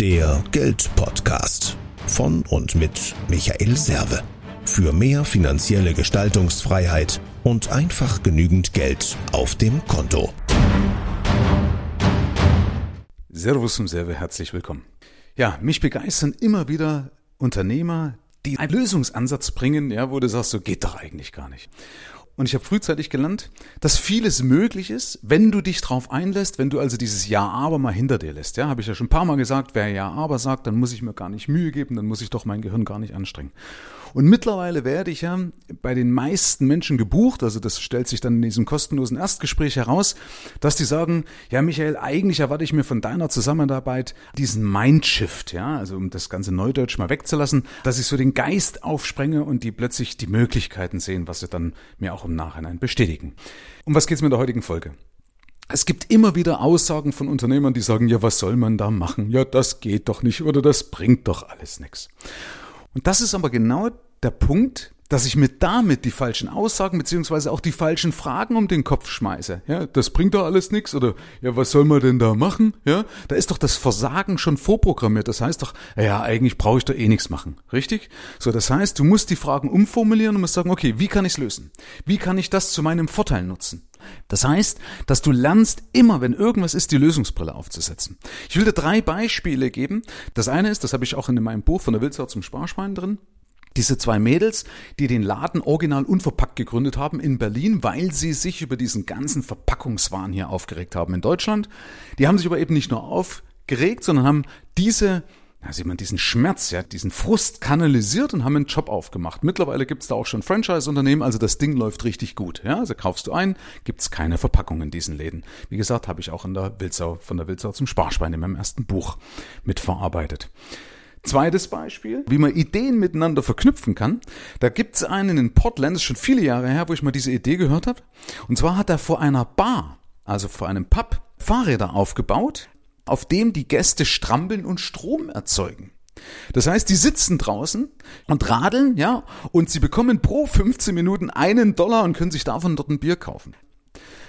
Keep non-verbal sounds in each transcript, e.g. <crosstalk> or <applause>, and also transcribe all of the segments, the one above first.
Der Geldpodcast von und mit Michael Serve. Für mehr finanzielle Gestaltungsfreiheit und einfach genügend Geld auf dem Konto. Servus zum Serve, herzlich willkommen. Ja, mich begeistern immer wieder Unternehmer, die einen Lösungsansatz bringen, ja, wo du sagst, so geht doch eigentlich gar nicht. Und ich habe frühzeitig gelernt, dass vieles möglich ist, wenn du dich drauf einlässt, wenn du also dieses Ja, aber mal hinter dir lässt. Ja, habe ich ja schon ein paar Mal gesagt, wer Ja, aber sagt, dann muss ich mir gar nicht Mühe geben, dann muss ich doch mein Gehirn gar nicht anstrengen. Und mittlerweile werde ich ja bei den meisten Menschen gebucht, also das stellt sich dann in diesem kostenlosen Erstgespräch heraus, dass die sagen, ja Michael, eigentlich erwarte ich mir von deiner Zusammenarbeit diesen Mindshift, ja, also um das ganze Neudeutsch mal wegzulassen, dass ich so den Geist aufsprenge und die plötzlich die Möglichkeiten sehen, was sie dann mir auch im Nachhinein bestätigen. Um was geht's mir in der heutigen Folge? Es gibt immer wieder Aussagen von Unternehmern, die sagen, ja, was soll man da machen? Ja, das geht doch nicht oder das bringt doch alles nichts. Und das ist aber genau der Punkt, dass ich mir damit die falschen Aussagen beziehungsweise auch die falschen Fragen um den Kopf schmeiße. Ja, das bringt doch alles nichts oder ja, was soll man denn da machen? Ja, da ist doch das Versagen schon vorprogrammiert. Das heißt doch, ja, eigentlich brauche ich da eh nichts machen, richtig? So, das heißt, du musst die Fragen umformulieren und musst sagen, okay, wie kann ich es lösen? Wie kann ich das zu meinem Vorteil nutzen? Das heißt, dass du lernst, immer wenn irgendwas ist, die Lösungsbrille aufzusetzen. Ich will dir drei Beispiele geben. Das eine ist, das habe ich auch in meinem Buch von der Wildsau zum Sparschwein drin. Diese zwei Mädels, die den Laden original unverpackt gegründet haben in Berlin, weil sie sich über diesen ganzen Verpackungswahn hier aufgeregt haben in Deutschland. Die haben sich aber eben nicht nur aufgeregt, sondern haben diese ja, sieht man diesen Schmerz, ja, diesen Frust kanalisiert und haben einen Job aufgemacht. Mittlerweile gibt's da auch schon Franchise-Unternehmen, also das Ding läuft richtig gut. Ja, also kaufst du ein, gibt's keine Verpackung in diesen Läden. Wie gesagt, habe ich auch in der Wildsau, von der Wildsau zum Sparschwein in meinem ersten Buch mitverarbeitet. Zweites Beispiel, wie man Ideen miteinander verknüpfen kann. Da gibt's einen in Portland, das ist schon viele Jahre her, wo ich mal diese Idee gehört habe. Und zwar hat er vor einer Bar, also vor einem Pub, Fahrräder aufgebaut, auf dem die Gäste strampeln und Strom erzeugen. Das heißt, die sitzen draußen und radeln, ja, und sie bekommen pro 15 Minuten einen Dollar und können sich davon dort ein Bier kaufen.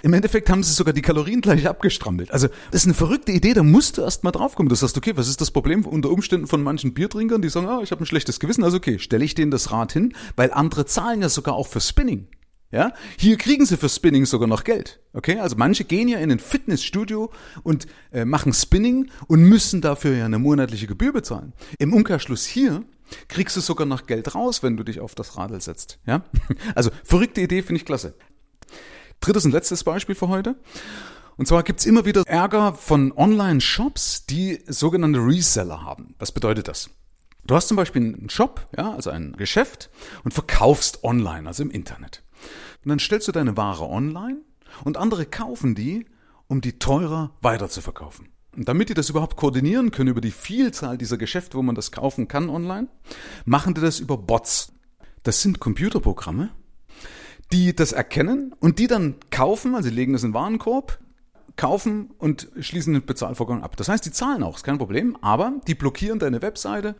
Im Endeffekt haben sie sogar die Kalorien gleich abgestrampelt. Also, das ist eine verrückte Idee, da musst du erst mal draufkommen. Du sagst, okay, was ist das Problem unter Umständen von manchen Biertrinkern, die sagen, ah, ich habe ein schlechtes Gewissen, also okay, stelle ich denen das Rad hin, weil andere zahlen ja sogar auch für Spinning. Ja, hier kriegen sie für Spinning sogar noch Geld. Okay, also manche gehen ja in ein Fitnessstudio und äh, machen Spinning und müssen dafür ja eine monatliche Gebühr bezahlen. Im Umkehrschluss hier kriegst du sogar noch Geld raus, wenn du dich auf das Radl setzt. Ja, <laughs> also verrückte Idee finde ich klasse. Drittes und letztes Beispiel für heute. Und zwar gibt's immer wieder Ärger von Online-Shops, die sogenannte Reseller haben. Was bedeutet das? Du hast zum Beispiel einen Shop, ja, also ein Geschäft und verkaufst online, also im Internet. Und dann stellst du deine Ware online und andere kaufen die, um die teurer weiter zu verkaufen. Und damit die das überhaupt koordinieren können über die Vielzahl dieser Geschäfte, wo man das kaufen kann online, machen die das über Bots. Das sind Computerprogramme, die das erkennen und die dann kaufen, also legen das in den Warenkorb, kaufen und schließen den Bezahlvorgang ab. Das heißt, die zahlen auch, ist kein Problem, aber die blockieren deine Webseite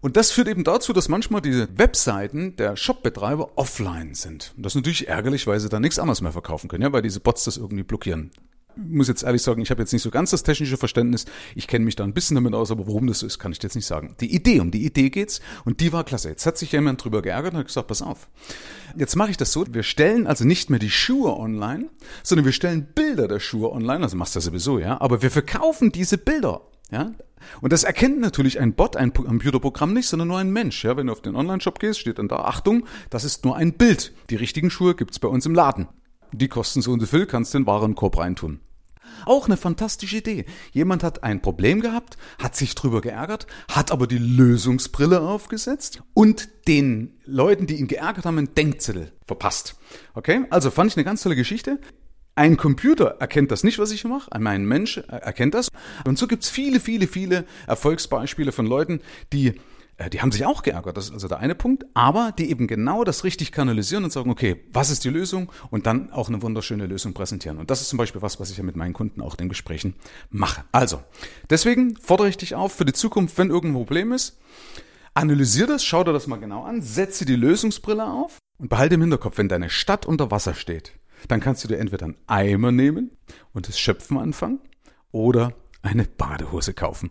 und das führt eben dazu, dass manchmal diese Webseiten der Shopbetreiber offline sind. Und das ist natürlich ärgerlich, weil sie da nichts anderes mehr verkaufen können, ja, weil diese Bots das irgendwie blockieren. Muss jetzt ehrlich sagen, ich habe jetzt nicht so ganz das technische Verständnis. Ich kenne mich da ein bisschen damit aus, aber warum das so ist, kann ich jetzt nicht sagen. Die Idee, um die Idee geht's und die war klasse. Jetzt hat sich jemand drüber geärgert und hat gesagt, pass auf. Jetzt mache ich das so, wir stellen also nicht mehr die Schuhe online, sondern wir stellen Bilder der Schuhe online, also machst du das sowieso, ja, aber wir verkaufen diese Bilder ja? Und das erkennt natürlich ein Bot, ein Computerprogramm nicht, sondern nur ein Mensch. Ja? Wenn du auf den Online-Shop gehst, steht dann da, Achtung, das ist nur ein Bild. Die richtigen Schuhe gibt's bei uns im Laden. Die kosten so und so viel, kannst den Warenkorb reintun. Auch eine fantastische Idee. Jemand hat ein Problem gehabt, hat sich drüber geärgert, hat aber die Lösungsbrille aufgesetzt und den Leuten, die ihn geärgert haben, einen Denkzettel verpasst. Okay? Also fand ich eine ganz tolle Geschichte. Ein Computer erkennt das nicht, was ich mache, ein Mensch erkennt das. Und so gibt's viele, viele, viele Erfolgsbeispiele von Leuten, die die haben sich auch geärgert, das ist also der eine Punkt, aber die eben genau das richtig kanalisieren und sagen, okay, was ist die Lösung und dann auch eine wunderschöne Lösung präsentieren. Und das ist zum Beispiel was, was ich ja mit meinen Kunden auch in Gesprächen mache. Also, deswegen fordere ich dich auf für die Zukunft, wenn irgendein Problem ist, analysier das, schau dir das mal genau an, setze die Lösungsbrille auf und behalte im Hinterkopf, wenn deine Stadt unter Wasser steht, dann kannst du dir entweder einen Eimer nehmen und das Schöpfen anfangen oder eine Badehose kaufen.